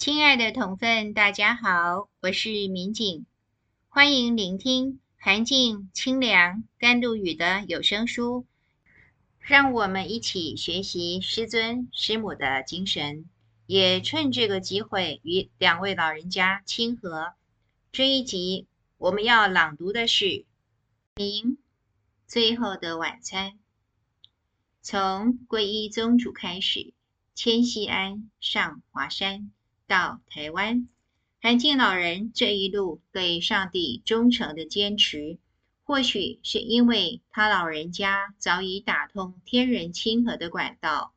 亲爱的同分，大家好，我是民警，欢迎聆听寒静、清凉、甘露雨的有声书，让我们一起学习师尊师母的精神，也趁这个机会与两位老人家亲和。这一集我们要朗读的是《明最后的晚餐》，从皈依宗主开始，迁西安上华山。到台湾，韩静老人这一路对上帝忠诚的坚持，或许是因为他老人家早已打通天人亲和的管道，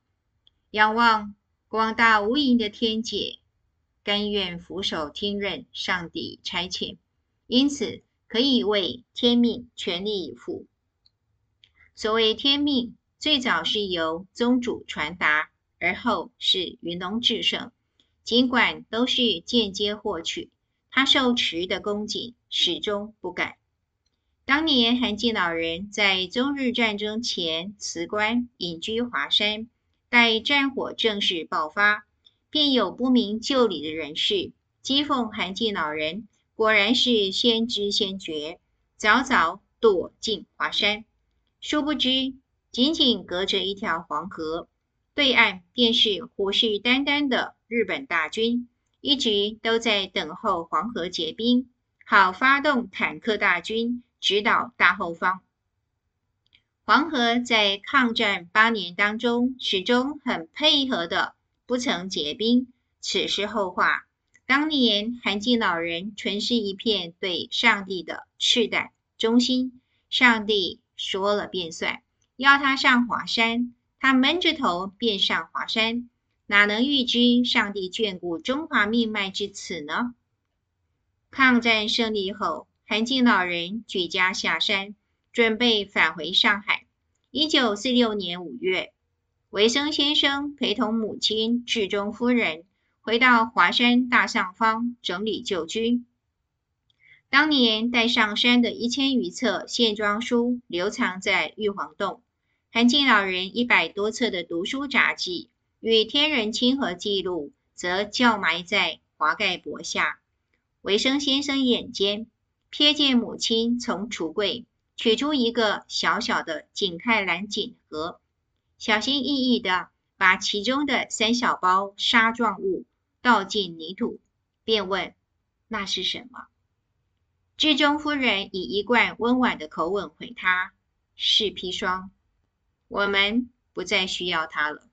仰望广大无垠的天界，甘愿俯首听任上帝差遣，因此可以为天命全力以赴。所谓天命，最早是由宗主传达，而后是云龙至圣。尽管都是间接获取，他受持的恭敬始终不改。当年韩进老人在中日战争前辞官隐居华山，待战火正式爆发，便有不明就里的人士讥讽韩进老人果然是先知先觉，早早躲进华山。殊不知，仅仅隔着一条黄河，对岸便是虎视眈眈的。日本大军一直都在等候黄河结冰，好发动坦克大军直捣大后方。黄河在抗战八年当中始终很配合的，不曾结冰。此是后话。当年韩进老人纯是一片对上帝的赤胆忠心，上帝说了便算，要他上华山，他闷着头便上华山。哪能预知上帝眷顾中华命脉至此呢？抗战胜利后，韩静老人举家下山，准备返回上海。一九四六年五月，维森先生陪同母亲智忠夫人回到华山大上方整理旧居。当年带上山的一千余册线装书留藏在玉皇洞，涵静老人一百多册的读书札记。与天人亲和记录，则校埋在华盖帛下。维生先生眼尖，瞥见母亲从橱柜取出一个小小的景泰蓝锦盒，小心翼翼地把其中的三小包沙状物倒进泥土，便问：“那是什么？”智忠夫人以一贯温婉的口吻回他：“是砒霜，我们不再需要它了。”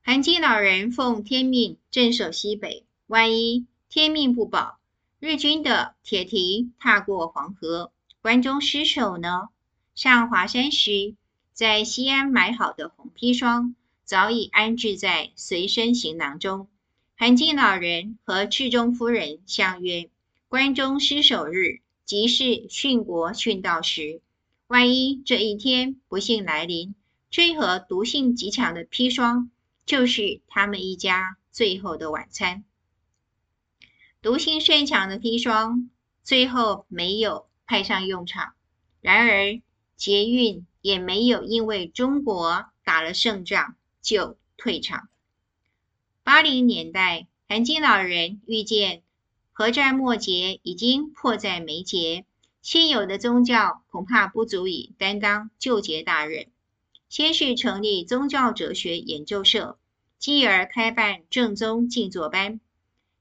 涵静老人奉天命镇守西北，万一天命不保，日军的铁蹄踏过黄河，关中失守呢？上华山时，在西安买好的红砒霜早已安置在随身行囊中。涵静老人和赤中夫人相约，关中失守日即是殉国殉道时，万一这一天不幸来临，这盒毒性极强的砒霜。就是他们一家最后的晚餐。毒性甚强的砒霜最后没有派上用场，然而捷运也没有因为中国打了胜仗就退场。八零年代，涵静老人遇见核战末节已经迫在眉睫，现有的宗教恐怕不足以担当救劫大任。先是成立宗教哲学研究社，继而开办正宗静坐班。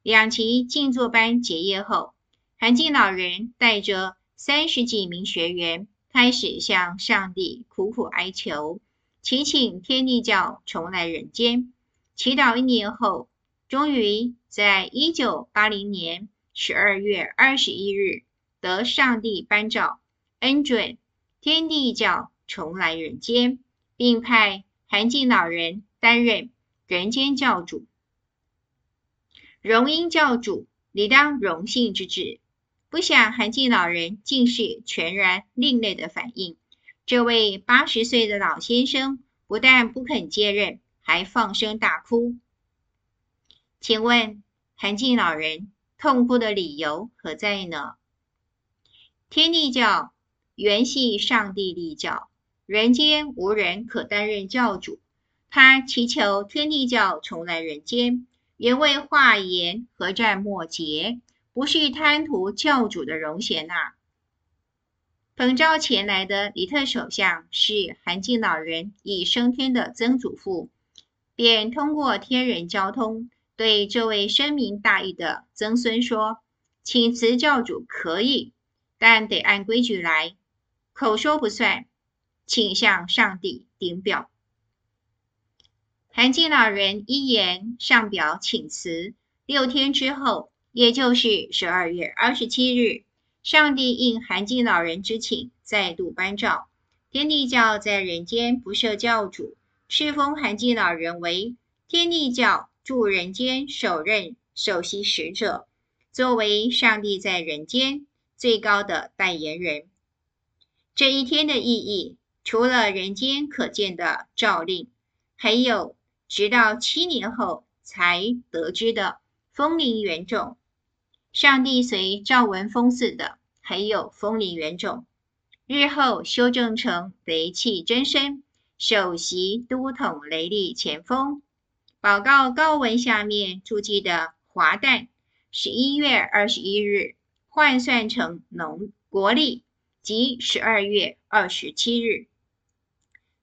两期静坐班结业后，韩静老人带着三十几名学员，开始向上帝苦苦哀求，祈请天地教重来人间。祈祷一年后，终于在一九八零年十二月二十一日，得上帝颁诏，恩准天地教重来人间。并派韩静老人担任人间教主，荣膺教主理当荣幸之至。不想韩静老人竟是全然另类的反应。这位八十岁的老先生不但不肯接任，还放声大哭。请问韩静老人痛哭的理由何在呢？天地教原系上帝立教。人间无人可担任教主，他祈求天地教重来人间，原为化言何占末节，不是贪图教主的荣衔呐。奉诏前来的李特首相是韩静老人已升天的曾祖父，便通过天人交通，对这位深明大义的曾孙说：“请辞教主可以，但得按规矩来，口说不算，请向上帝顶表。”韩静老人依言上表请辞。六天之后，也就是十二月二十七日，上帝应韩静老人之请，再度颁诏：天地教在人间不设教主，敕封韩静老人为天地教驻人间首任首席使者，作为上帝在人间最高的代言人。这一天的意义，除了人间可见的诏令，还有。直到七年后才得知的风铃原种，上帝随赵文封赐的还有风铃原种，日后修正成雷气真身，首席都统雷厉前锋。报告高文下面注记的华诞，十一月二十一日，换算成农国历，即十二月二十七日。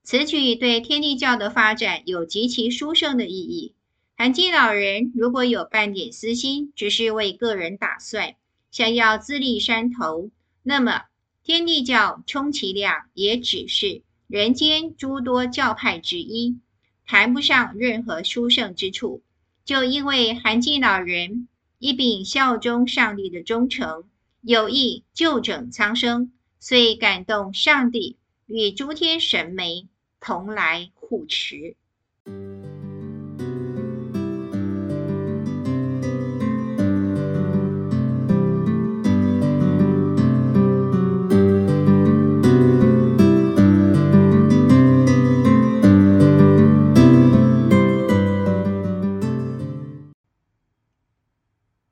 此举对天地教的发展有极其殊胜的意义。涵静老人如果有半点私心，只是为个人打算，想要自立山头，那么天地教充其量也只是人间诸多教派之一，谈不上任何殊胜之处。就因为涵静老人一秉效忠上帝的忠诚，有意救拯苍生，遂感动上帝与诸天神媒。同来护持。